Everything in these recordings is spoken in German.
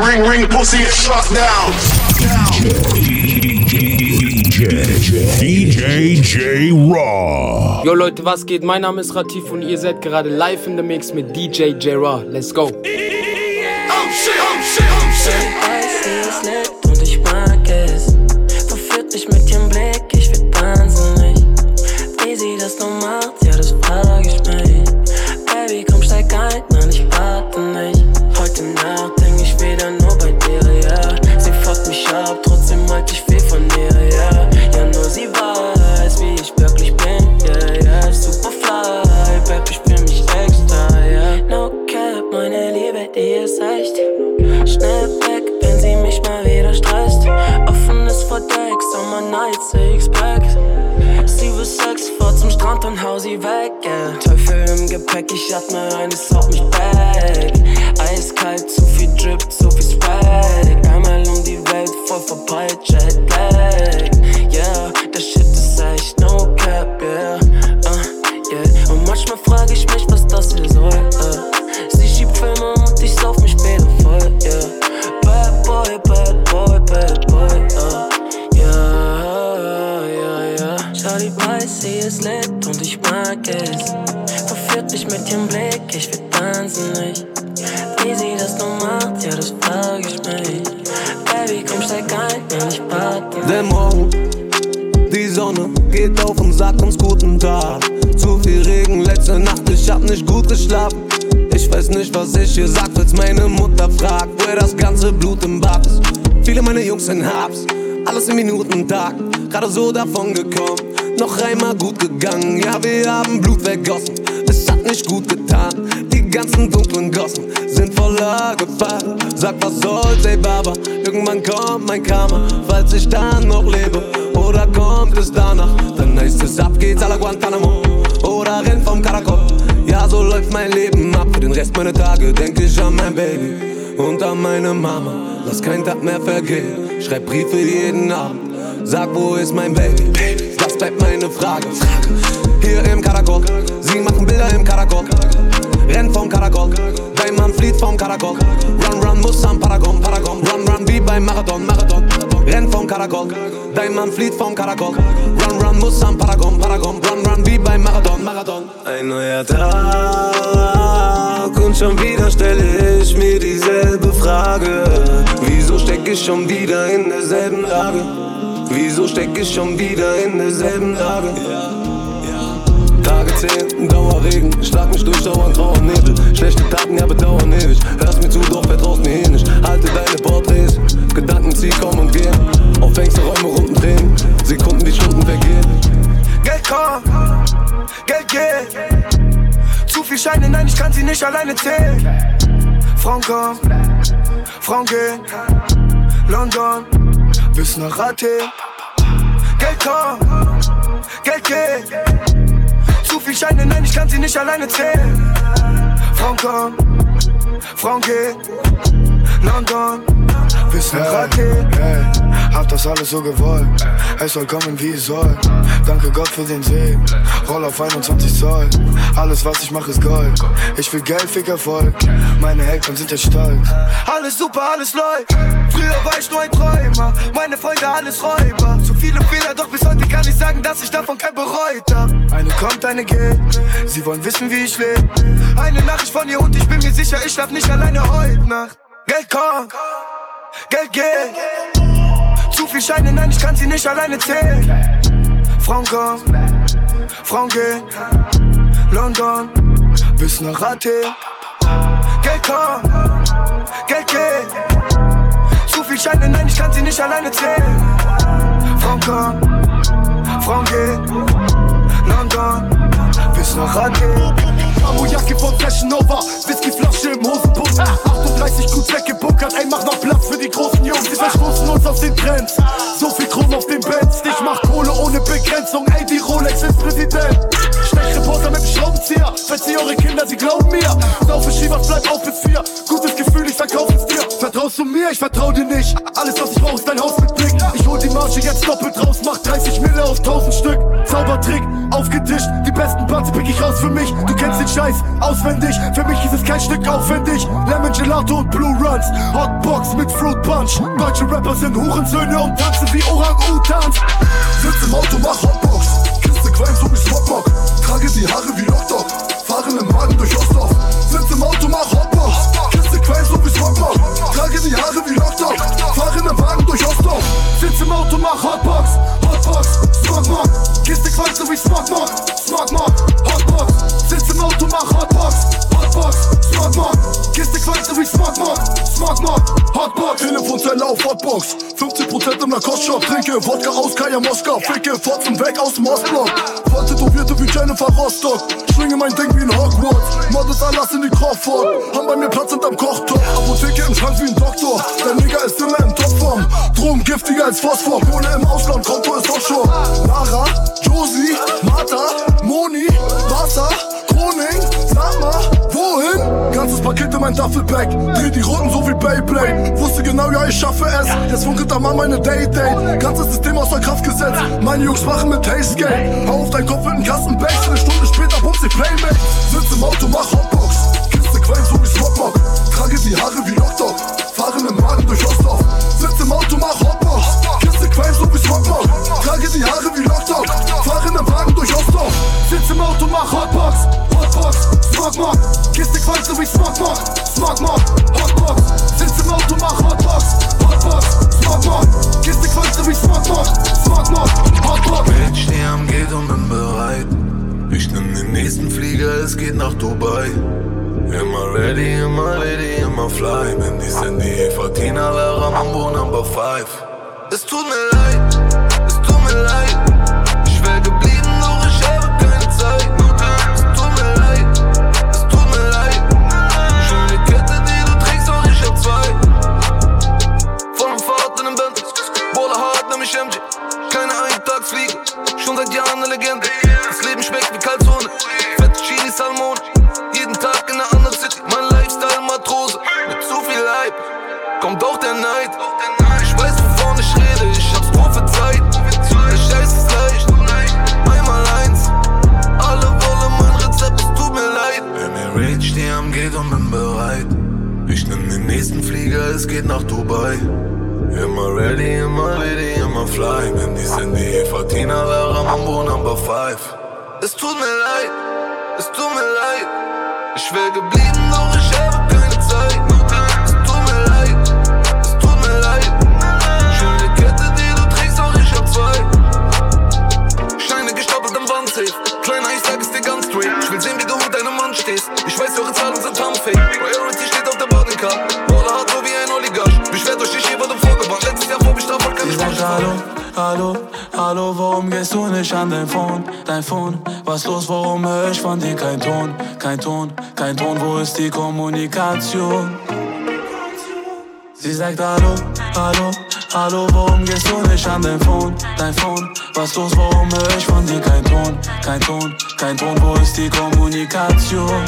Ring, ring, pussy, it's shut down. DJ J Raw. Yo Leute, was geht? Mein Name ist Ratif und ihr seid gerade live in the Mix mit DJ J Raw. Let's go. Oh shit, oh shit, oh shit. weiß, sie ist nett und ich mag es. Verführt mich mit ihrem Blick, ich werd wahnsinnig. Wie sie das nur macht, ja, das frag ich atme ein, es haut mich back. Mich mit ihrem Blick, ich werd wahnsinnig. Wie sie das nur macht, ja, das frag ich mich. Baby, komm, steig ein, wenn ich warte. Der Morgen, die Sonne geht auf und sagt uns guten Tag. Zu viel Regen letzte Nacht, ich hab nicht gut geschlafen. Ich weiß nicht, was ich hier sag, als meine Mutter fragt, woher das ganze Blut im Bad ist. Viele meiner Jungs sind Habs, alles im Minutentag, gerade so davon gekommen. Noch einmal gut gegangen, ja, wir haben Blut vergossen. Hat nicht gut getan, die ganzen dunklen Gossen sind voller Gefahr. Sag, was soll's, ey Baba, irgendwann kommt mein Karma, falls ich dann noch lebe. Oder kommt es danach, dann heißt es ab geht's a la Guantanamo. Oder renn vom Karakol, ja, so läuft mein Leben ab. Für den Rest meiner Tage denk ich an mein Baby und an meine Mama. Lass kein Tag mehr vergehen, schreib Briefe jeden Abend. Sag, wo ist mein Baby? Bleibt meine Frage. Hier im Karakol, sie machen Bilder im Karakol. Renn vom Karakol, dein Mann flieht vom Karakol. Run, run, muss am Paragon, Paragon. Run, run, wie beim Marathon, Marathon. Renn vom Karakol, dein Mann flieht vom Karakol. Run, run, muss am Paragon, Paragon. Run, run, wie beim Marathon, Marathon. Ein neuer Tag und schon wieder stelle ich mir dieselbe Frage. Wieso steck ich schon wieder in derselben Lage? Wieso steck ich schon wieder in derselben Lage? Tage zählen, Dauerregen, schlag mich durch dauernd Trauer Nebel. Schlechte Taten, ja bedauern ewig. Hörst mir zu, doch vertraust mir eh nicht. Halte deine Porträts, Gedanken zieh, kommen und gehen. Auf engste Räume runden drehen, Sekunden wie Stunden vergehen. Geld kommt, Geld geht. Zu viel Scheine, nein, ich kann sie nicht alleine zählen. Frauen kommen, Frauen gehen. London bis nach Athen. Geld kommt, Geld geht. Zu viel Scheine, nein, ich kann sie nicht alleine zählen. Frauen kommen, Frauen gehen. London bis nach Athen. Hey, hab das alles so gewollt. Es soll kommen, wie es soll. Danke Gott für den Segen. Roll auf 21 Zoll. Alles, was ich mache, ist Gold. Ich will Geld, fick Erfolg. Meine Eltern sind jetzt stolz. Alles super, alles läuft. Früher war ich nur ein Träumer, meine Freunde alles Räuber. Zu viele Fehler, doch bis heute kann ich sagen, dass ich davon kein bereut hab. Eine kommt, eine geht. Sie wollen wissen, wie ich lebe. Eine Nachricht von ihr und ich bin mir sicher, ich schlaf nicht alleine heute Nacht. Geld kommt, Geld geht. Zu viel Scheine, nein, ich kann sie nicht alleine zählen. Frauen kommen, Frauen gehen. London bis nach Athen. Geld kommt, Geld geht. Zu viel Scheine, nein, ich kann sie nicht alleine zählen. Frauen kommen, Frauen gehen. London bis nach Athen. Amo-Jacke von Fashion Nova, Whiskyflasche im Hosenbund. 38 gut weggebunkert, ey mach noch Platz für die großen Jungs. Wir verstoßen uns aus den Trends, so viel Kronen auf den Benz Ich mach Kohle ohne Begrenzung, ey die Rolex ist Präsident. Stechreporter mit dem Schraubenzieher, verzieh eure Kinder, sie glauben mir. Saufe Schiebers, bleib auf bis vier, gutes Gefühl, ich verkauf es dir. Vertraust du mir? Ich vertrau dir nicht. Alles, was ich brauch, ist dein Haus mit Blick. Ich hol die Marge jetzt doppelt raus, mach 30 Mille auf 1000 Stück. Zaubertrick, aufgetischt. Die besten Buns pick ich raus für mich. Du kennst den Scheiß auswendig. Für mich ist es kein Stück aufwendig. Lemon Gelato und Blue Runs. Hotbox mit Fruit Punch. Deutsche Rapper sind Hurensöhne und tanzen wie Orang-Utans. Sitz im Auto, mach Hotbox. Kiste Qualm, so wie Smogmog. Trage die Haare wie Lockdog. Fahren im Wagen durch Ostdorf. Sitz im Auto, mach Hotbox. Kiste Qualm, so wie Smogmog. Trage die Haare wie Lockdog. Im Wagen durch Ostdorf. Sitz im Auto, mach Hotbox. Hotbox, Smogmog. Kiste Qualm, so wie Smogmog. Smogmog, Hotbox. Sitz im Auto, mach Hotbox. Hotbox, Smogmog. Kiste Qualm, so wie Smogmog. Smogmog, Hotbox. Telefonzelle auf Hotbox. 50% im Lacoste-Shop. Trinke Wodka aus Kaya Moskau. Ficke Fotzen weg aus dem Ostblock. Voll tätowierte wie Jennifer Rostock. Schwinge mein Ding wie in Hogwarts. Models Anlass in die Crawford. Haben bei mir Platz hinterm Kochtopf. Apotheke im Schrank wie ein Doktor. Giftiger als Phosphor. Kohle im Ausland, Konto ist offshore. Lara, Josie, Martha, Moni, Wasser, Kroning, sag mal, wohin? Ganzes Paket in mein Duffelbag. Dreh die Roten so wie Beyblade. Wusste genau, ja, ich schaffe es. Jetzt funkelt am Mann meine Day-Date. Ganzes System außer Kraft gesetzt. Meine Jungs machen mit Taste-Gate. Hau auf dein Kopf mit einem Kastenback. Eine Stunde später pumpt sie Playmate. Sitz im Auto, mach So wie Smogmog. Smogmog, Hotbox. Sitz im Auto, mach Hotbox. Hotbox, Smogmog. Kiste Qualm, so wie Smogmog. Smogmog, Hotbox. Ich steh am Gate und bin bereit. Ich nehm den nächsten Flieger, es geht nach Dubai. Immer ready, immer ready, immer fly. Bin die Sandy, Fatina, Lara, Mambo Number 5. Fly. Warum gehst du nicht an dein Phone, dein Phone? Was los, warum hör ich von dir kein Ton, kein Ton, kein Ton, wo ist die Kommunikation? Sie sagt Hallo, hallo, hallo, warum gehst du nicht an dein Phone, dein Phone? Was los, warum hör ich von dir kein Ton, kein Ton, kein Ton, wo ist die Kommunikation?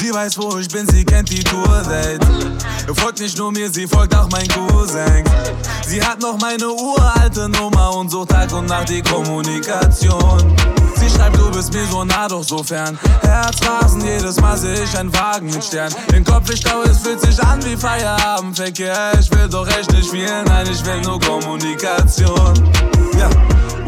Sie weiß, wo ich bin, sie kennt die Tourwelt. Folgt nicht nur mir, sie folgt auch mein Cousin. Sie hat noch meine uralte Nummer und sucht Tag und Nacht die Kommunikation. Sie schreibt, du bist mir so nah, doch so fern. Herzrasen, jedes Mal seh ich einen Wagen mit Stern. Den Kopf ich stau, es fühlt sich an wie Feierabendverkehr. Ich will doch echt nicht viel, nein, ich will nur Kommunikation. Ja.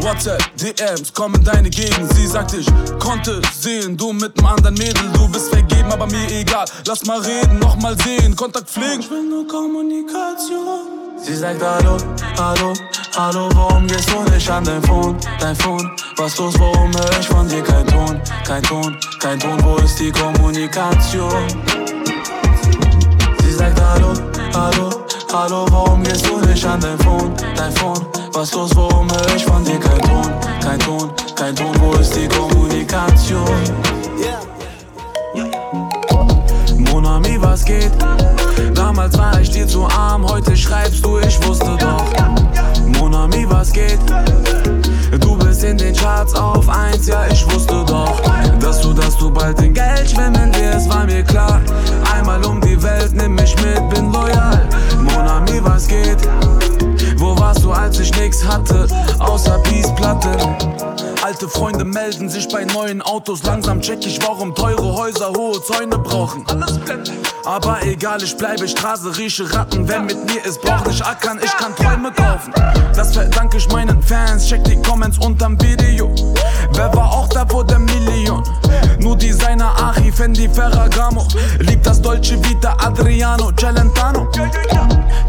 WhatsApp, DMs, komm in deine Gegend. Sie sagt, ich konnte sehen, du mit einem anderen Mädel, du bist vergeben, aber mir egal. Lass mal reden, noch mal sehen, Kontakt pflegen. Ich will nur Kommunikation. Sie sagt Hallo, hallo, hallo, warum gehst du nicht an dein Phone, dein Phone? Was los, warum hör ich von dir kein Ton, kein Ton, kein Ton, wo ist die Kommunikation? Sie sagt Hallo, hallo, hallo, warum gehst du nicht an dein Phone, dein Phone? Was los, warum höre ich von dir kein Ton? Kein Ton, kein Ton, wo ist die Kommunikation? Monami, was geht? Damals war ich dir zu arm, heute schreibst du, ich wusste doch. Monami, was geht? Du bist in den Charts auf 1, ja ich wusste doch Dass du, dass du bald in Geld schwimmen wirst, war mir klar Einmal um die Welt, nimm mich mit, bin loyal Monami, was geht? Warst du, als ich nix hatte, außer Peace-Platte? Alte Freunde melden sich bei neuen Autos. Langsam check ich, warum teure Häuser hohe Zäune brauchen. Aber egal, ich bleibe Straße, rieche Ratten. Wer mit mir ist, braucht nicht ackern, ich kann Träume kaufen. Das verdanke ich meinen Fans, check die Comments unterm Video. Wer war auch da vor der Million? Nur Designer Achi, Fendi, Ferragamo. Liebt das Dolce Vita, Adriano, Celentano.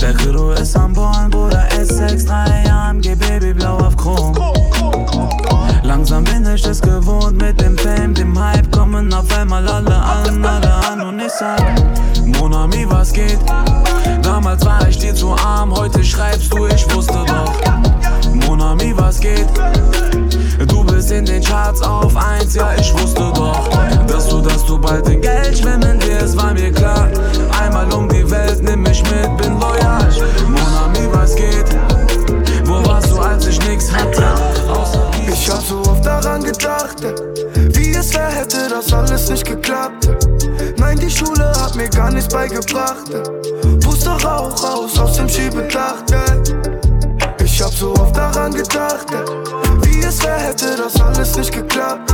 Der Giro ist am Born, Bruder, S63 AMG, Baby, blau auf Chrom. Langsam bin ich es gewohnt mit dem Fame, dem Hype kommen auf einmal alle an, alle an und ich sag, Monami, was geht? Damals war ich dir zu arm, heute schreibst du, ich wusste doch. Monami, was geht? Du bist in den Charts auf eins, ja, ich wusste doch, dass du, dass du bald in Geld schwimmen wirst, war mir klar. Einmal um die Welt, nimm mich mit, bin loyal. Monami, was geht? Wo warst du, als ich nix hatte? Gedacht, ey, wie es wär, hätte das alles nicht geklappt. Nein, die Schule hat mir gar nichts beigebracht. Puste Rauch raus aus dem Schiebedach. Ich hab so oft daran gedacht, wie es wär, hätte das alles nicht geklappt.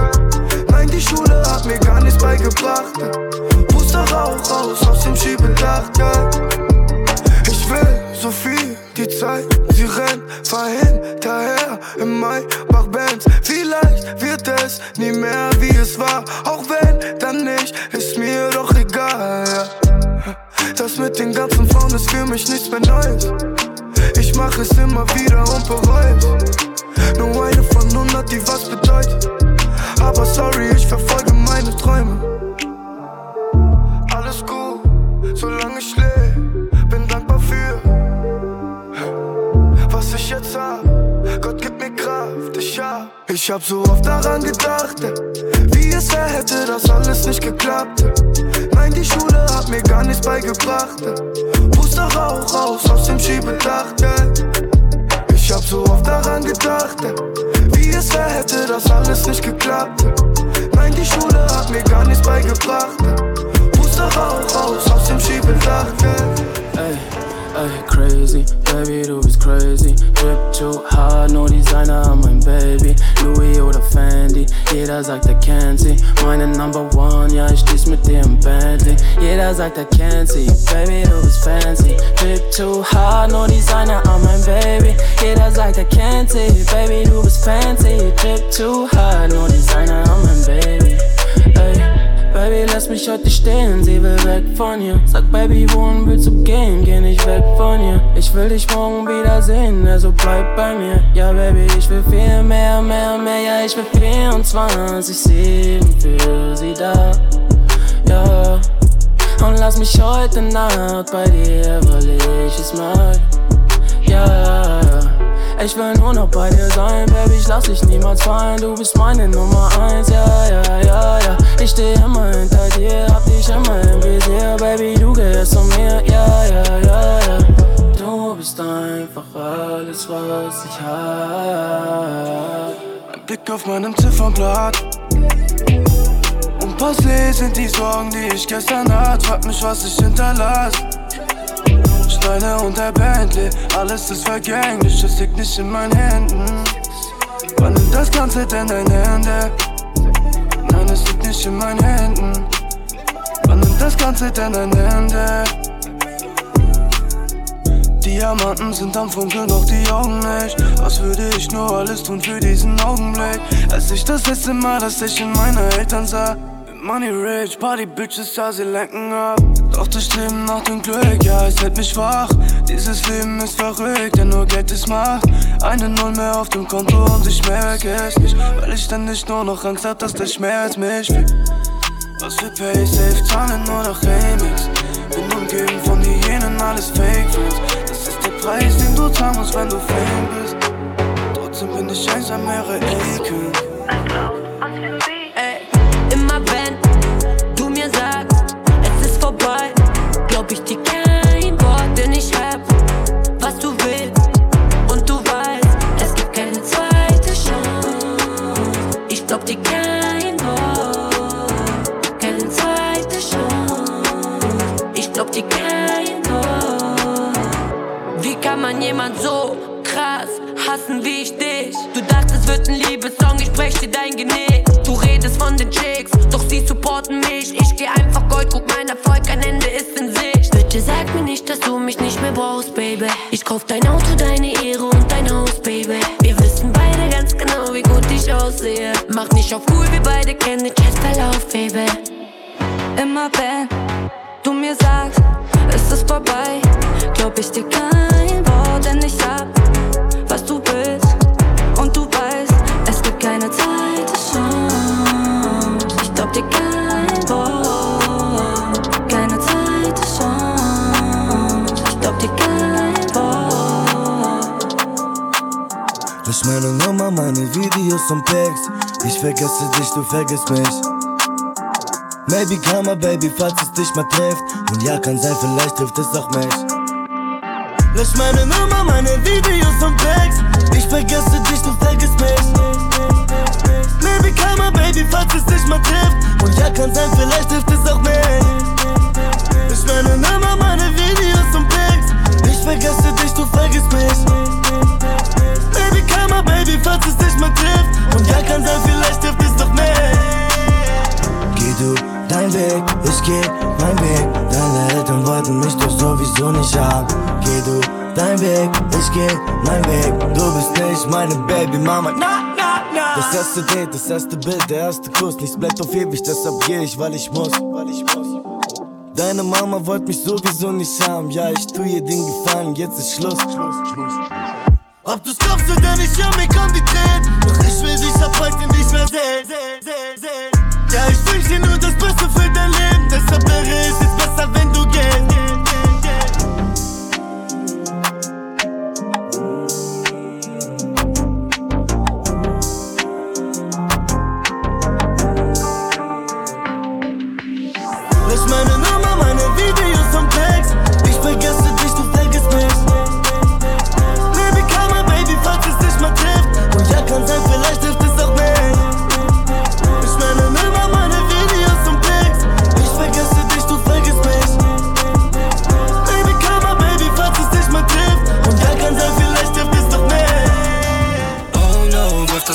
Nein, die Schule hat mir gar nichts beigebracht. Puste Rauch raus aus dem Schiebedach. Ich will so viel, die Zeit, sie rennt, fahr hinterher im Mai, mach Bands. Vielleicht wird es nie mehr wie es war, auch wenn dann nicht, ist mir doch egal. Das mit den ganzen Frauen ist für mich nichts mehr Neues. Ich mach es immer wieder und bereu's. Nur eine von hundert, die was bedeutet. Aber sorry, ich verfolge meine Träume. Kraft, ich hab. So oft daran gedacht, wie es wär, hätte das alles nicht geklappt. Nein, die Schule hat mir gar nichts beigebracht. ey. Puste Rauch raus aus dem Schiebedach. Ich hab so oft daran gedacht, wie es wär, hätte das alles nicht geklappt. Nein, die Schule hat mir gar nichts beigebracht. ey. Puste Rauch raus aus dem Schiebedach. ey. Ey, crazy, baby, du bist crazy. Drip too hard, no Designer an mein Baby. Louis oder Fendi, jeder sagt, er kennt sie. Meine Number One, ja, ich steh's mit dir im Bentley. Jeder sagt, er kennt sie, baby, du bist fancy. Drip too hard, no Designer an mein Baby. Jeder sagt, er kennt sie, baby, du bist fancy. Drip too hard, no Designer an mein Baby. Ey. Baby, lass mich heute stehen, sie will weg von hier. Sag, Baby, wohin willst du gehen? Geh nicht weg von hier. Ich will dich morgen wiedersehen, also bleib bei mir. Ja, Baby, ich will viel mehr, mehr, mehr. Ja, ich will 24-7 für sie da. Ja, und lass mich heute Nacht bei dir, weil ich es mag. Ja, ich will nur noch bei dir sein, Baby, ich lass dich niemals fallen. Du bist meine Nummer eins, ja, ja, ja, ja. Ich steh immer hinter dir, hab dich immer im Visier, Baby, du gehörst zu mir, ja, ja, ja, ja. Du bist einfach alles, was ich hab. Ein Blick auf meinem Ziffernblatt. Und Passé sind die Sorgen, die ich gestern hatte. Frag mich, was ich hinterlass. Steine und der Bentley, alles ist vergänglich, es liegt nicht in meinen Händen. Wann nimmt das Ganze denn dein Ende? Nein, es liegt nicht in meinen Händen. Wann nimmt das Ganze denn ein Ende? Diamanten sind am Funkeln, doch die Augen nicht. Was würde ich nur alles tun für diesen Augenblick? Als ich das letzte Mal das Lächeln meiner Eltern sah. Money rich, Party Bitches, ja, sie lenken ab. Doch das Streben nach dem Glück, ja, es hält mich wach. Dieses Leben ist verrückt, ja, nur Geld ist Macht. Eine Null mehr auf dem Konto und ich merke es nicht. Weil ich ständig nur noch Angst hab, dass der Schmerz mich fickt. Was für Paysafe zahlen nur noch Remix. Bin umgeben von Hyänen, alles Fake Friends. Das ist der Preis, den du zahlen musst, wenn du Fame bist. Trotzdem bin ich einsam, mehrere Ecken. Ey, Karma, Baby, falls es dich mal trifft. Und ja, kann sein, vielleicht trifft es auch mich. Lösch meine Nummer, meine Videos und Pics. Ich vergesse dich, du vergisst mich. Das erste Date, das erste Bild, der erste Kuss. Nichts bleibt auf ewig, deshalb geh ich, weil ich muss. Deine Mama wollte mich sowieso nicht haben. Ja, ich tu ihr den Gefallen, jetzt ist Schluss. Ob du's glaubst oder nicht, ja, mir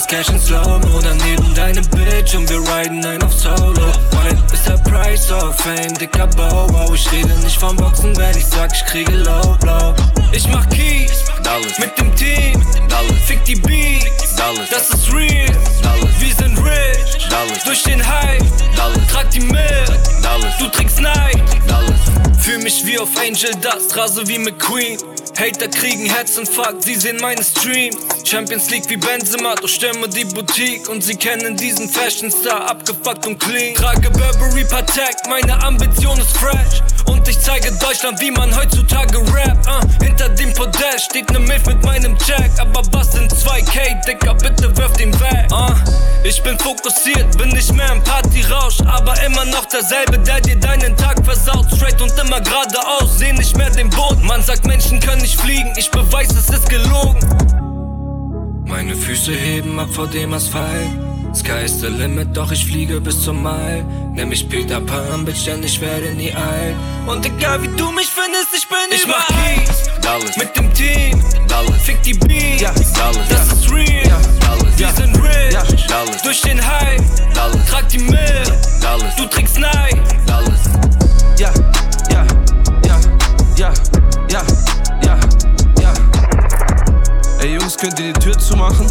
Cash in Slow-Mo Daneben deine Bitch und wir riden ein auf Solo Money ist der Price of Fame, dicker Bow Wow, ich rede nicht vom Boxen, wenn ich sag, ich kriege Low Blow Ich mach Keys, Dallas. mit dem Team Dallas. Fick die Beats, Dallas. das ist real Dallas. Wir sind rich, Dallas. durch den Hype Dallas. Trag die mit, Dallas. du trägst Nike Dallas. Fühl mich wie auf Angel Dust, rase wie McQueen Hater kriegen Herzinfarkt, sie sehen meine Streams Champions League wie Benzema, doch stürme die Boutique. Und sie kennen diesen Fashion Star, abgefuckt und clean. Trage Burberry Patek, meine Ambition ist fresh. Und ich zeige Deutschland, wie man heutzutage rappt. Uh, Hinter dem Podest steht ne Milf mit meinem Jack Aber was sind 2K, Dicker, bitte wirf den weg. Uh, Ich bin fokussiert, bin nicht mehr im Partyrausch. Aber immer noch derselbe, der dir deinen Tag versaut. Straight und immer geradeaus, seh nicht mehr den Boden. Man sagt, Menschen können nicht fliegen, ich beweis, es ist gelogen meine Füße heben ab vor dem Asphalt. Sky is the limit, doch ich fliege bis zum Mai. Nenn mich Peter Pan, Bitch, denn ich werde nie alt. Und egal wie du mich findest, ich bin ich überall. Ich mach Dallas. mit dem Team, Dallas. Fick die Beats, ja. Dallas. das ist real. Ja. Dallas. Wir sind rich, ja. Dallas. durch den Hype, Dallas. trag die mit, Dallas. du trägst Nike, Dallas. Ja, ja, ja, könnt ihr die Tür zumachen?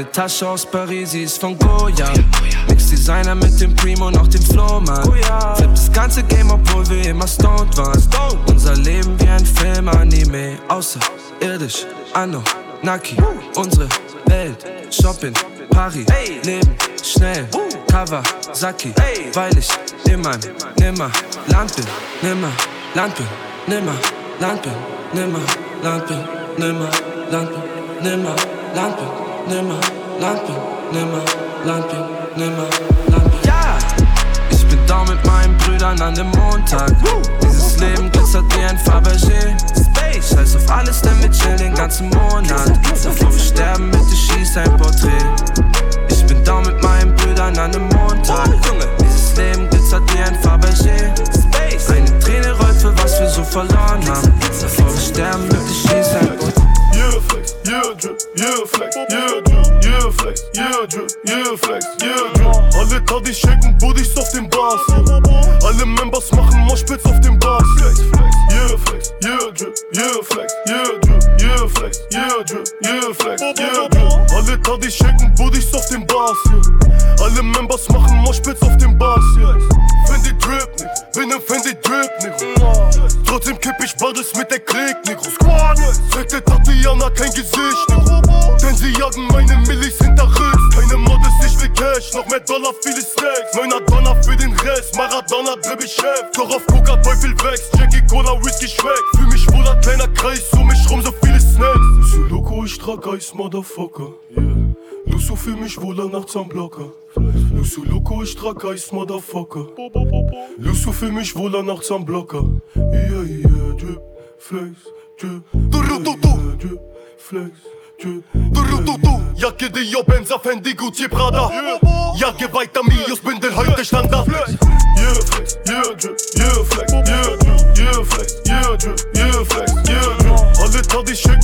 Meine Tasche aus Paris, sie ist von Goya. Mix Designer mit dem Primo und auch dem Flohmann. Flip das ganze Game, obwohl wir immer stoned waren. Unser Leben wie ein Film, Anime. Außerirdisch, Anno, Naki. Unsere Welt, Shopping, Paris. Leben, schnell, Kawasaki. Weil ich in meinem nimmer Land bin, nimmer Land bin, nimmer Land bin, nimmer Land bin, nimmer Land bin, nimmer Land bin nimmer Land nimmer Land nimmer Land bin. Ja, ich bin da mit meinen Brüdern an dem Montag. Dieses Leben glitzert wie ein Fabergé. Space, scheiß auf alles, denn wir chillen den ganzen Monat. Bevor wir sterben, bitte schieß ein Porträt. Ich bin da mit meinen Brüdern an dem Montag. All these shit. Motherfucker. Yeah. Lusso fühl mich wohler nachts am Blocker. Lusso Loco, ich trag Geist, Motherfucker. Lusso fühl mich wohler nachts am Blocker. Yeah, yeah, drip, flex, drip. Yeah, flex. Ja kiedy ja benza Fendigo, cie Prada Ja gewajta mi, już będę heute Standard Yeah, flex, yeah, yeah, flex, yeah, yeah, flex, yeah, yeah, flex, yeah, drip Alle tady się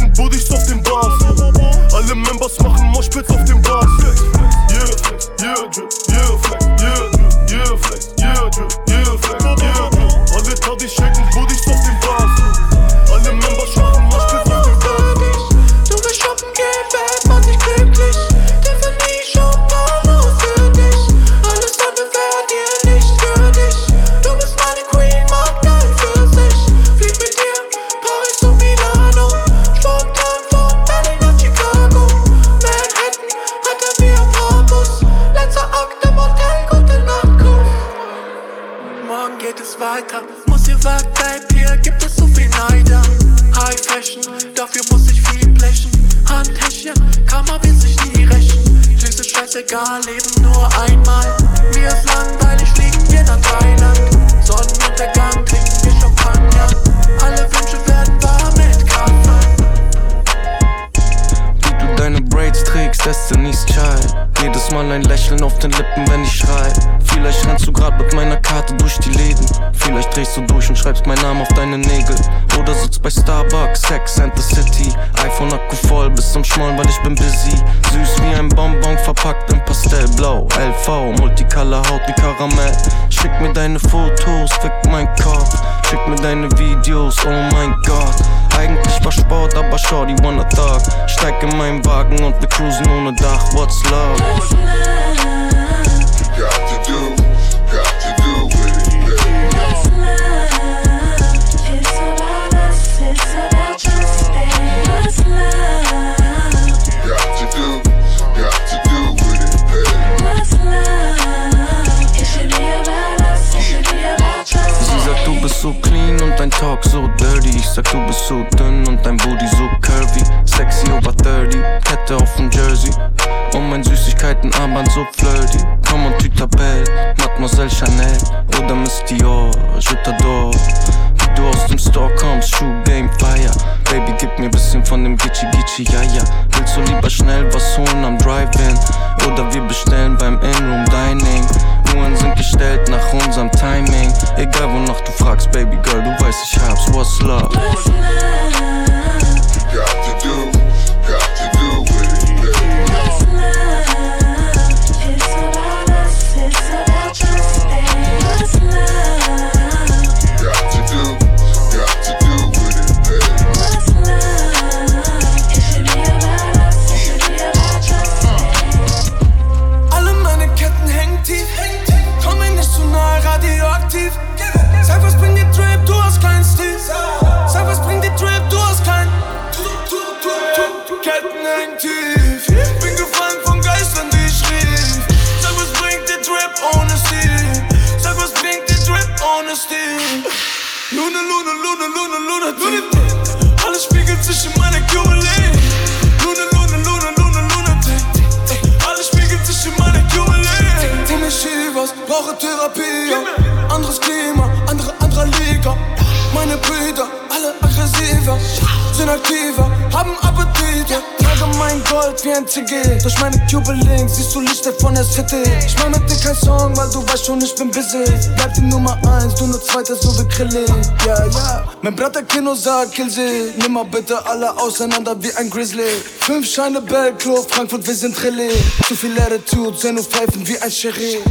aber Shorty wanna thug. Steig in meinen Wagen und wir cruisen ohne Dach, what's love? What you got to do. Talk so dirty. Ich sag, du bist so dünn und dein Booty so curvy. Sexy over 30, Kette auf dem Jersey. Und mein Süßigkeitenarmband so flirty. Komm und Tutabelle, Mademoiselle Chanel oder Miss Dior, Jutador. Wie du aus dem Store kommst, Shoe Game Fire. Baby, gib mir bisschen von dem Gitchi Gitchi, ja, ja. Willst du lieber schnell was holen am Drive-In? Oder wir bestellen beim In-Room Dining? Uhren sind gestellt nach unserem Timing. Egal wonach du fragst, Baby Girl, du weißt, ich hab's. What's love? What's love? Got to do. bin tief. Bin gefallen von Geistern, die ich rief. Sag, was bringt der Trap ohne Stil? Sag, was bringt der Trap ohne Stil? Luna, Luna, Luna, Luna, Luna, Luna, Alles spiegelt sich in meiner QLA. Luna, Luna, Luna, Luna, Luna, Alles spiegelt sich in meiner Jubilee. Für mich was, brauche Therapie. Anderes Klima, andere, andere Liga. Meine Brüder, alle aggressiver, sind aktiver, haben Appetit mein Gold wie ein CG. Durch meine Cube-Links siehst du Lichter von der City. Ich mach mit dir kein Song, weil du weißt schon, ich bin busy. Bleib die Nummer eins, du nur zweiter, so wie Krillin. Ja, ja. Mein Bruder Kino sagt, kill sie. Nimm mal bitte alle auseinander wie ein Grizzly. Fünf Scheine Bellklo, Frankfurt, wir sind Trilli. Zu viel Attitude, sehen nur pfeifen wie ein Sherry.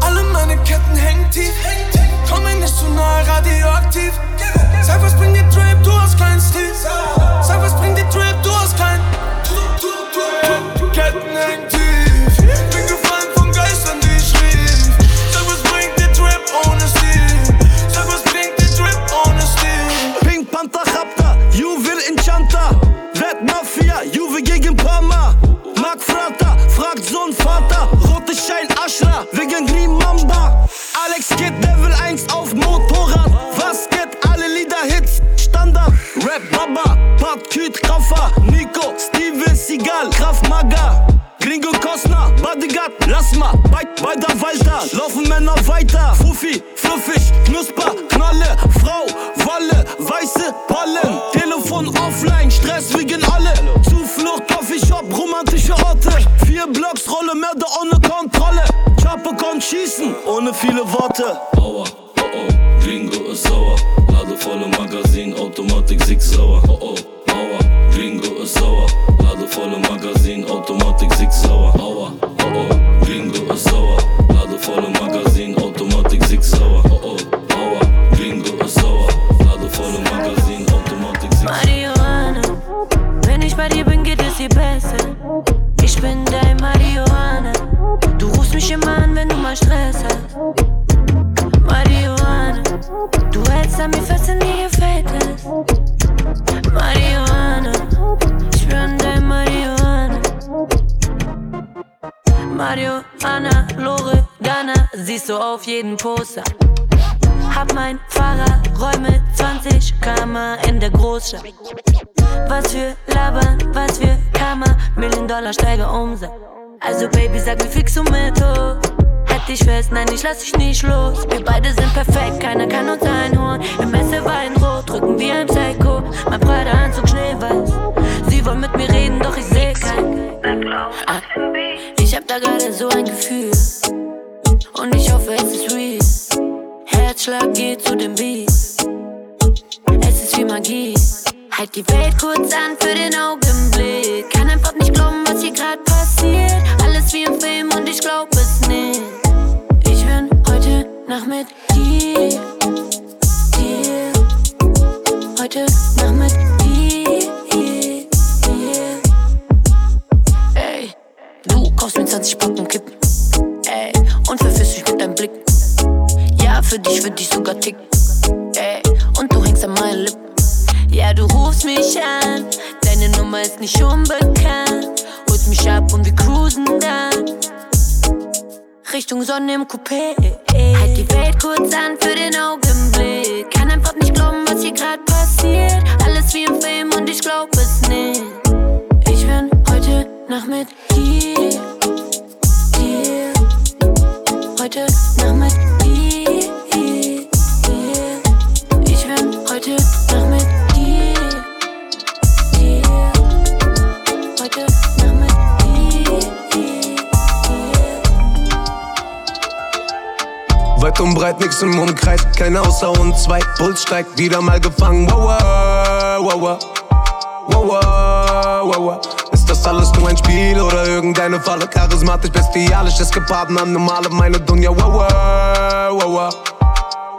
Alle meine Ketten hängen tief. Komm mir nicht zu nahe, radioaktiv. Sag, was bringt dir Drip, du hast keinen Stil. Sag, was bringt hast kein. Ketten hängen tief. Bin gefallen von Geistern, die ich rief. Sag, was bringt dir Drip ohne Stil. Sag, was bringt dir Drip ohne Stil. Pink Panther Chapter, Juwel Enchanter Red Mafia, Juve gegen Parma Mark Frata, fragt Sohn Vater Rote Schein Ashra, wegen Green Mamba Alex geht Level 1 auf Motorrad Was geht, alle Lieder Hits, Standard Rap Baba, Pat Küt Kaffer Nico, Steven Seagal, Kraft Maga Gringo Costner, Bodyguard, lass mal, bei, bei der Walter Laufen Männer weiter, Fuffi, fluffig, Knusper, Knalle, Frau, Walle, weiße Pollen Telefon offline, Stress wegen alle. Zuflucht, Coffeeshop, romantische Orte. Vier Blocks, Rolle, Mörder ohne Kontrolle. Chapo kommt schießen, ohne viele Worte. Aua, oh oh, Gringo ist sauer. Lade volle Magazin, Automatik Sig sauer. Oh oh, aua, Gringo ist sauer. Marihuana, Loredana, siehst du auf jeden Poster. Hab mein Fahrrad, Räume 20 Kammer in der Großstadt. Was für Labern, was für Kammer, Million Dollar Steiger Umsatz. Also Baby, sag mir fix und mit hoch. Halt dich fest, nein, ich lass dich nicht los. Wir beide sind perfekt, keiner kann uns einholen. Im Messer Weinrot, drücken wie ein Psycho. Mein breiter Anzug schneeweiß. Sie wollen mit mir reden, doch ich seh kein. Ah, ich hab da gerade so ein Gefühl. Und ich hoffe, es ist real. Herzschlag geht zu dem Beat. Es ist wie Magie. Halt die Welt kurz an für den Augenblick. Kann einfach nicht glauben, was hier gerade passiert. Alles wie im Film und ich glaub es Nacht mit dir. Dir. Heute Nacht mit dir. dir. Ey, du kaufst mir 20 Packen Kippen. Ey, und verführst mich mit deinem Blick. Ja, für dich würde ich sogar ticken. Ey, und du hängst an meinen Lippen. Ja, du rufst mich an, deine Nummer ist nicht unbekannt. Holst mich ab und wir cruisen dann. Richtung Sonne im Coupé. Halt die Welt kurz an für den Augenblick. Kann einfach nicht glauben, was hier gerade passiert. Alles wie im Film und ich glaub es nicht. Ich bin heute Nacht mit dir. Dir. Heute Nacht mit dir. Ich bin heute Nacht mit dir. Dir. Heute Weit und breit, nix im Umkreis, keiner außer uns zwei. Puls steigt, wieder mal gefangen. Wow, wow, wow, wow. Wow, wow. Ist das alles nur ein Spiel oder irgendeine Falle? Charismatisch, bestialisch, es gepaart an normale, meine Dunja. Wow, wow, wow, wow.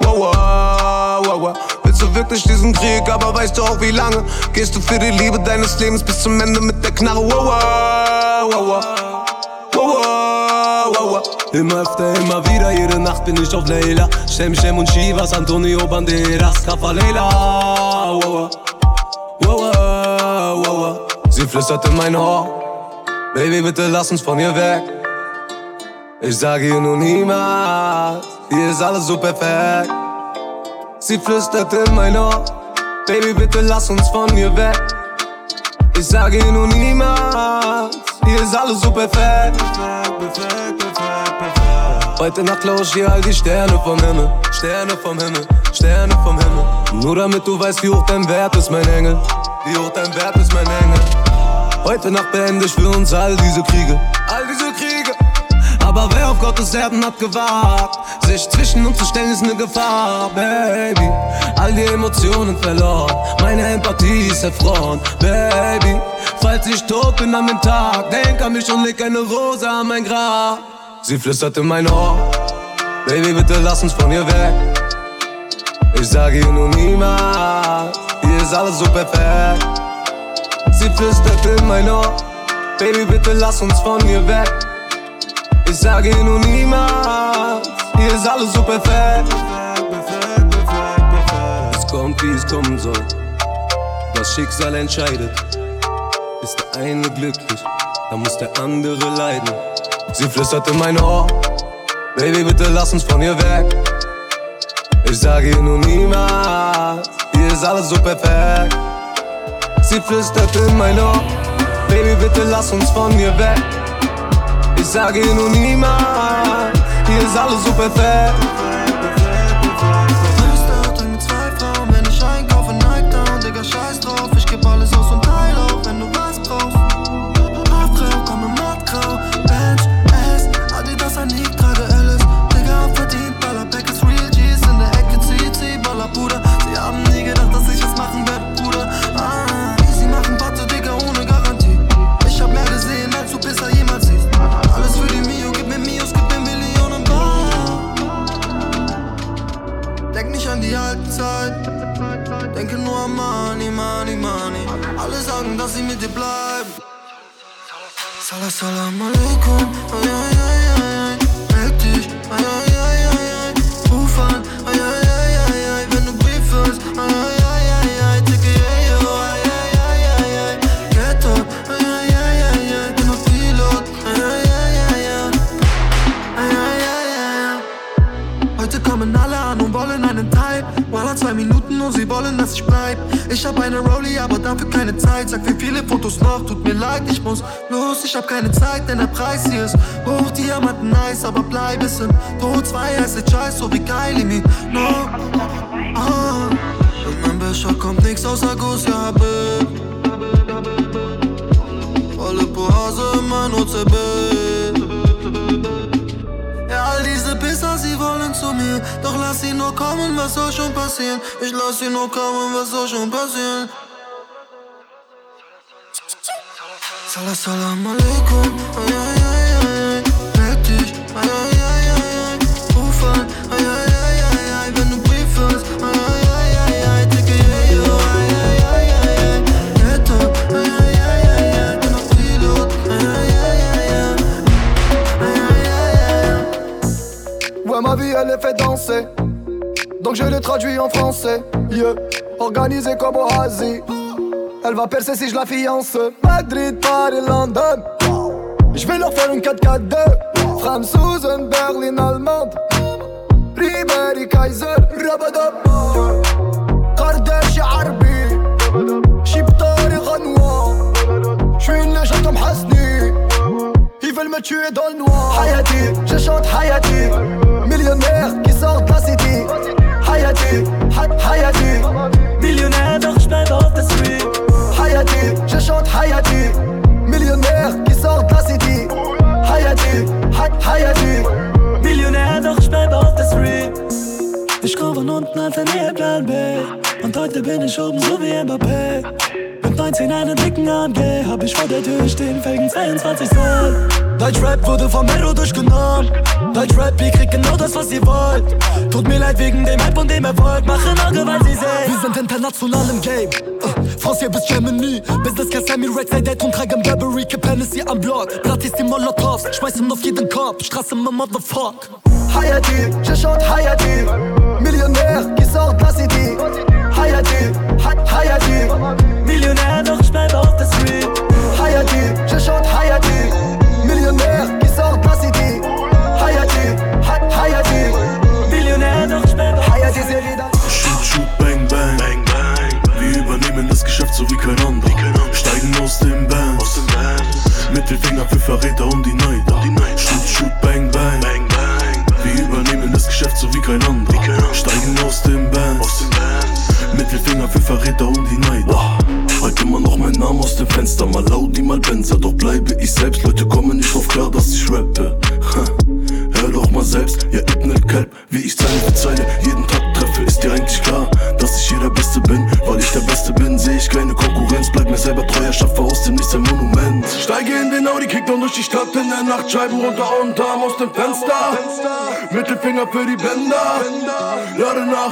Wow, wow, wow. Willst du wirklich diesen Krieg, aber weißt du auch wie lange? Gehst du für die Liebe deines Lebens bis zum Ende mit der Knarre? Wow, wow, wow, wow. Immer öfter, immer wieder, jede Nacht bin ich auf Leila. Shem, Shem und Shivas, Antonio Banderas, Kafa Leila. Wow, wow. Wow. Sie flüstert in mein Ohr. Baby, bitte lass uns von hier weg. Ich sage ihr nur niemals, hier ist alles so perfekt. Sie flüstert in mein Ohr. Baby, bitte lass uns von hier weg. Ich sage ihr nur niemals, hier ist alles so perfekt. Heute Nacht lau ich dir all die Sterne vom Himmel, Sterne vom Himmel, Sterne vom Himmel. Nur damit du weißt, wie hoch dein Wert ist, mein Engel. Wie hoch dein Wert ist, mein Engel. Heute Nacht beende ich für uns all diese Kriege, all diese Kriege. Aber wer auf Gottes Erden hat gewagt, sich zwischen uns zu stellen, ist ne Gefahr, Baby. All die Emotionen verloren, meine Empathie ist erfroren, Baby. Falls ich tot bin an dem Tag, denk an mich und leg eine Rose an mein Grab. Sie flüstert in mein Ohr, Baby, bitte lass uns von hier weg. Ich sage ihr nur niemals, hier ist alles so perfekt. Sie flüstert in mein Ohr, Baby, bitte lass uns von hier weg. Ich sage ihr nur niemals, hier ist alles so perfekt. Es kommt, wie es kommen soll. Das Schicksal entscheidet. Ist der eine glücklich, dann muss der andere leiden. Sie flüstert in mein Ohr, Baby, bitte lass uns von hier weg. Ich sage ihr nur niemals, hier ist alles so perfekt. Sie flüstert in mein Ohr, Baby, bitte lass uns von hier weg. Ich sage ihr nur niemals, hier ist alles so perfekt. An die alte Zeit. Denke nur an Money, Money, Money. Alle sagen, dass sie mit dir bleiben. Salam, salam alaikum. Ay, ay, ay, ay. Meld dich. Ay, ay, ay, sie wollen, dass ich bleib. Ich hab eine Rollie, aber dafür keine Zeit. Sag wie viele Fotos noch, tut mir leid, ich muss los. Ich hab keine Zeit, denn der Preis hier ist hoch. Diamanten nice, aber bleib es im Tod. Zwei heiße Scheiß, so wie Kylie Me. No. Ah. In meinem Becher kommt nix außer Guss, ja, Habib. Volle in mein OCB. All diese Pisser, sie wollen zu mir. Doch lass sie nur kommen, was soll schon passieren? Ich lass sie nur kommen, was soll schon passieren? Salam, alaikum. Ma vie elle est fait danser. Donc je le traduis en français. Yeah. Organisé comme Hazi. Elle va percer si je la fiance. Madrid, Paris, London. Je vais leur faire une 4-4-2. Franzosen, Berlin, Allemande. Ribéry, Kaiser, Rabadab. Kardashian, Arbi. Chiptari, Renoir. J'suis une légende comme Hasni. Ils veulent me tuer dans le noir. Hayati, je chante Hayati. Millionnaire qui sort de la city. Hayati, Ha- Hayati. Millionär, doch ich bleib auf der Street. Hayati, je chante Hayati. Millionnaire qui sort de la city. Hayati, Ha- Hayati. Millionär, doch ich bleib auf der Street. Ich komm von unten einfach näher Plan B. Und heute bin ich oben so wie Mbappé. Mit 19 einen dicken AMG, hab ich vor der Tür stehen, Felgen 22 Zoll. Deutschrap wurde vom Mero durchgenommen. Deutschrap, ihr kriegt genau das, was ihr wollt. Tut mir leid wegen dem Hype und dem Erfolg. Machen Auge, weil sie sehen. Wir sind international im Game. Uh, France bis Germany. Business Class Emirates, ey, Date und tragen Burberry. Kipp Hennessy am Block. Plattis die Molotovs. Schmeißen auf jeden Kopf. Straße, my motherfuck. Hayati, je chante Hayati. Millionnaire qui sort de la Higher Typ, higher Typ. Millionär, doch ich bleib auf der Street. Higher Typ, je chante higher Typ. Millionär, qui sort de la city. Higher Typ, higher Typ. Millionär, doch ich bleib auf der Street. Shoot, shoot, bang, bang. Wir übernehmen das Geschäft so wie kein anderer. Steigen aus dem Band. Mittelfinger für Verräter Scheiben runter und Arm aus dem Fenster. Mittelfinger für die Bänder, lade nach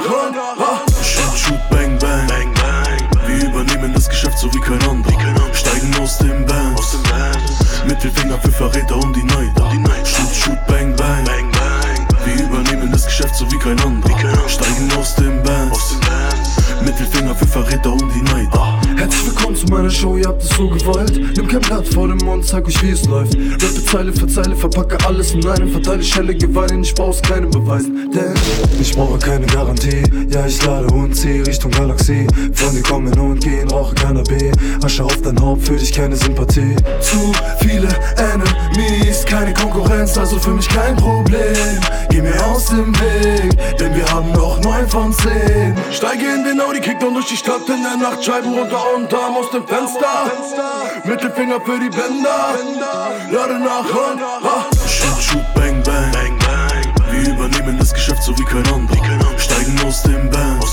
in einem, verteile Schelle Gewalt, ich brauch's keinem beweisen. Denn ich brauche keine Garantie. Ja, ich lade und zieh Richtung Galaxie. Dir kommen und gehen, rauche Cannabis. Asche auf dein Haupt, für dich keine Sympathie. Zu viele Enemies, keine Konkurrenz, also für mich kein Problem. Geh mir aus dem Weg, denn wir haben noch 9 von 10. Steige in den Audi, kick dann durch die Stadt in der Nacht, Scheiben runter und Arm aus dem Fenster. Mittelfinger für die Bänder, lade nach und ha. Shoot, bang, bang, bang, bang. Wir übernehmen das Geschäft so wie kein anderer. Steigen aus dem Band.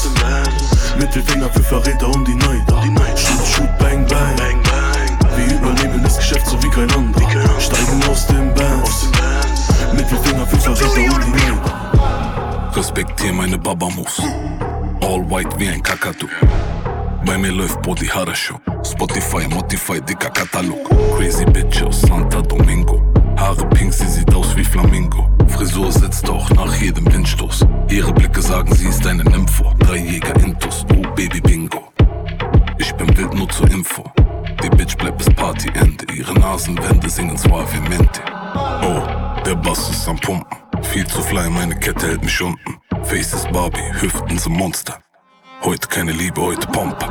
Mittelfinger für Verräter und die Neider. Shoot, shoot, bang, bang, bang, bang. Wir übernehmen das Geschäft so wie kein anderer. Steigen aus dem Band. Mittelfinger für Verräter und die Neider. Respektier meine Babamus. All white wie ein Kakadu. Bei mir läuft Body Harasho. Spotify, Motify, dicker Katalog. Crazy Bitch aus Santa Domingo. Haare pink, sie sieht aus wie Flamingo. Frisur sitzt auch nach jedem Windstoß. Ihre Blicke sagen, sie ist eine Nympho. Drei Jäger Intus, oh Baby Bingo. Ich bin wild nur zur Info. Die Bitch bleibt bis Partyende. Ihre Nasenwände singen suavemente. Oh, der Bass ist am Pumpen. Viel zu fly, meine Kette hält mich unten. Face ist Barbie, Hüften sind Monster. Heute keine Liebe, heute Pompe.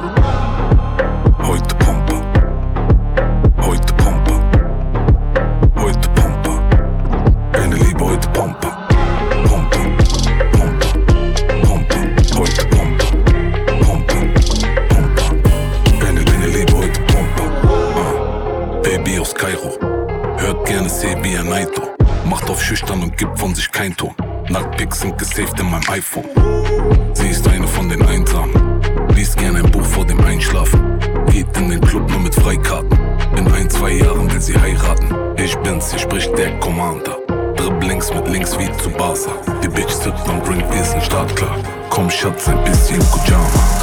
Gesaved in meinem iPhone. Sie ist eine von den Einsamen. Liest gern ein Buch vor dem Einschlafen. Geht in den Club nur mit Freikarten. In ein, zwei Jahren will sie heiraten. Ich bin's, hier spricht der Commander. Dribblings mit links wie zu Barca. Die Bitch sitzt am Drink, wir sind startklar. Komm, Schatz, ein bisschen Kujama.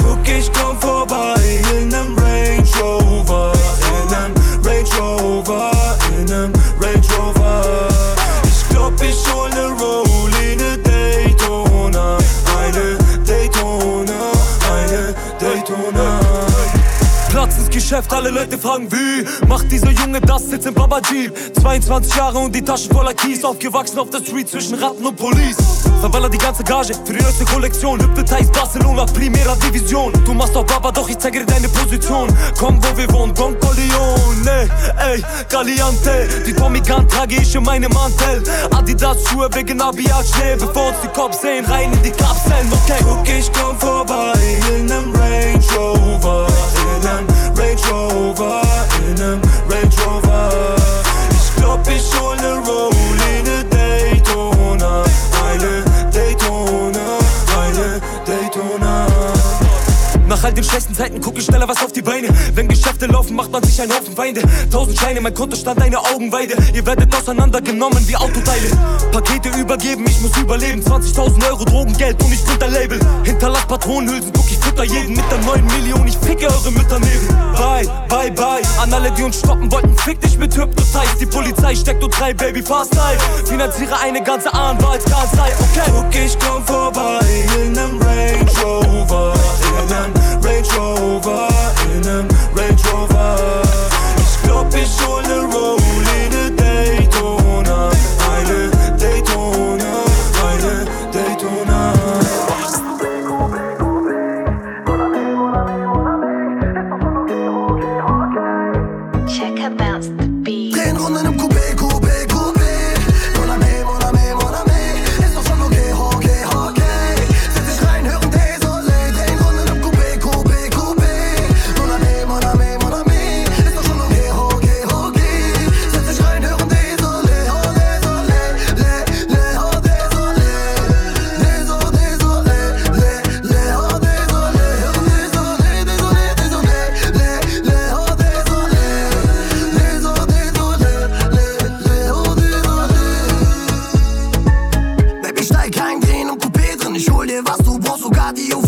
Alle Leute fragen wie Macht dieser Junge das jetzt im Baba Jeep? 22 Jahre und die Taschen voller Kies Aufgewachsen auf der Street zwischen Ratten und Police. Verballer die ganze Gage für die neueste Kollektion. Thais Barcelona, Primera Division. Du machst auf Baba, doch ich zeige dir deine Position. Komm, wo wir wohnen, Don Corleone Ey, Galiante Die Tommy Gun trage ich in meinem Mantel. Adidas Schuhe wegen Abiat Schnee Bevor uns die Cops sehen, rein in die Kapseln, okay. Guck, ich komm vorbei in nem Range Rover, in nem Range Rover, in nem Range Rover. Ich glaub, ich hol ne Rollie, ne Daytona, eine Daytona, eine Daytona. Nach all den schlechten Zeiten guck ich schneller was auf die Beine. Wenn Geschäfte laufen, macht man sich einen Haufen Feinde. Tausend Scheine, mein Kontostand eine Augenweide. Ihr werdet auseinandergenommen wie Autoteile. Pakete übergeben, ich muss überleben. 20.000 Euro Drogengeld und ich bin der Label. Hinterlass Patronenhülsen, guck ich fütter jeden mit der neuen Million. Ich ficke eure Mütter neben. Bye, bye, bye. An alle, die uns stoppen wollten, fick dich mit Hypnotize. Die Polizei steckt und drei Baby fast live. Finanziere eine ganze Anwaltskanzlei, okay? Guck, ich komm vorbei in nem Range Rover, in nem Range Rover, Ich you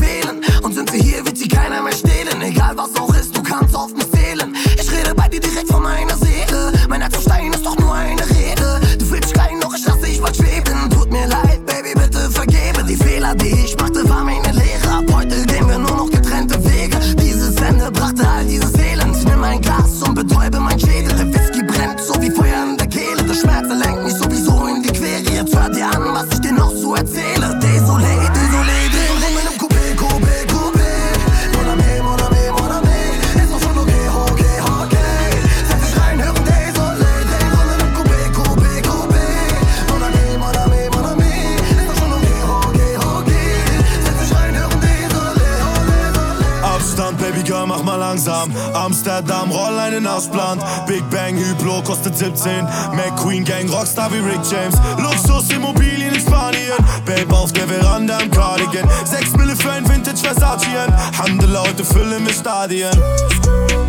Kostet 17. McQueen Gang, Rockstar wie Rick James. Luxus, Immobilien in Spanien. Babe auf der Veranda im Cardigan. 6 Mille für ein Vintage Versatien. Handel heute Fülle mit Stadien.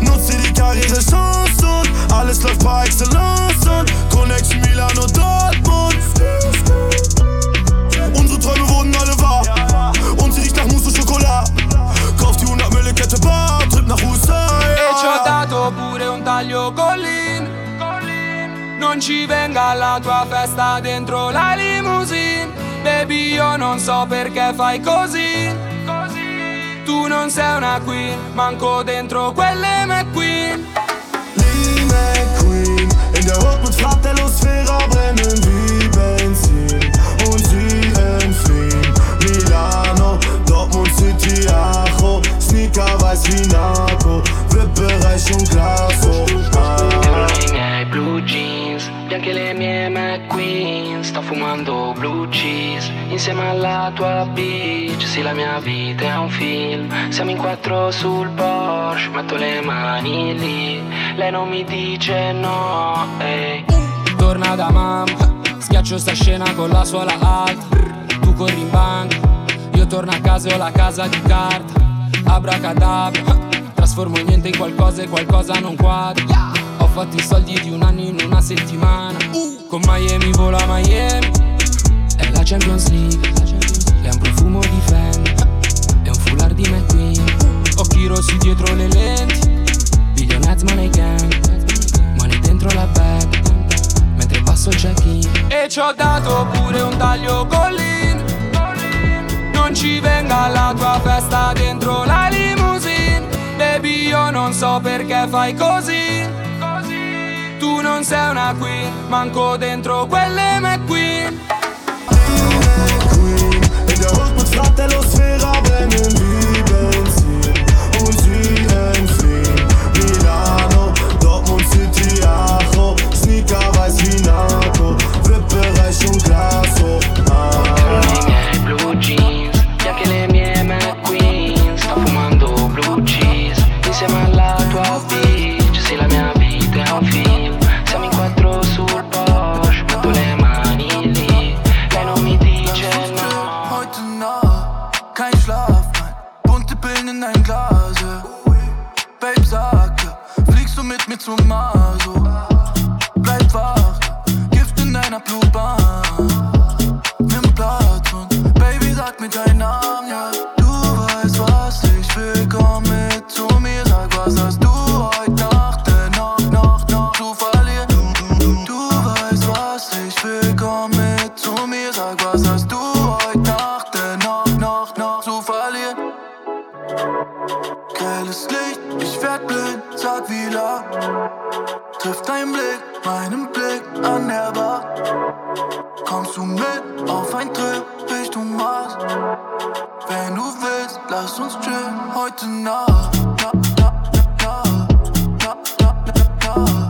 Nutze die Karriere Chance und alles läuft par excellence. Und Connection Milano Dortmund. Unsere Träume wurden alle wahr. Und sie riecht nach Mousse und Schokolade. Kauf die 100 Mille Kette Bar, Trip nach USA. E ci ho dato pure un taglio collin Non ci venga alla tua festa dentro la limousine. Baby io non so perché fai così. Tu non sei una queen, manco dentro quelle McQueen. Lee McQueen In der Hood mit Fratello-Sphäre brennen wie Benzin. Und sie entfliehen Milano, Dortmund City, Acho Sneaker weiß wie Narco VIP-Bereich und Glas hoch ah. Blue jeans, bianche le mie McQueen Sto fumando blue cheese. Insieme alla tua bitch Sì la mia vita è un film. Siamo in quattro sul Porsche Metto le mani lì. Lei non mi dice no ehi. Torna da mamma Schiaccio sta scena con la suola alta. Tu corri in banca Io torno a casa e ho la casa di carta. Abracadabra Trasformo niente in qualcosa e qualcosa non quadra fatto i soldi di un anno in una settimana. Con Miami volo a Miami. È la Champions League. È un profumo di Fendi È un foulard di McQueen Occhi rossi dietro le lenti. Billionaires money gang. Money dentro la bag. Mentre passo il check-in. E ci ho dato pure un taglio collin Non ci venga alla tua festa dentro la limousine. Baby io non so perché fai così Tu non sei una queen Manco dentro quelle McQueen In lass uns chillen heute Nacht. Na, na, na, na, na, na, na,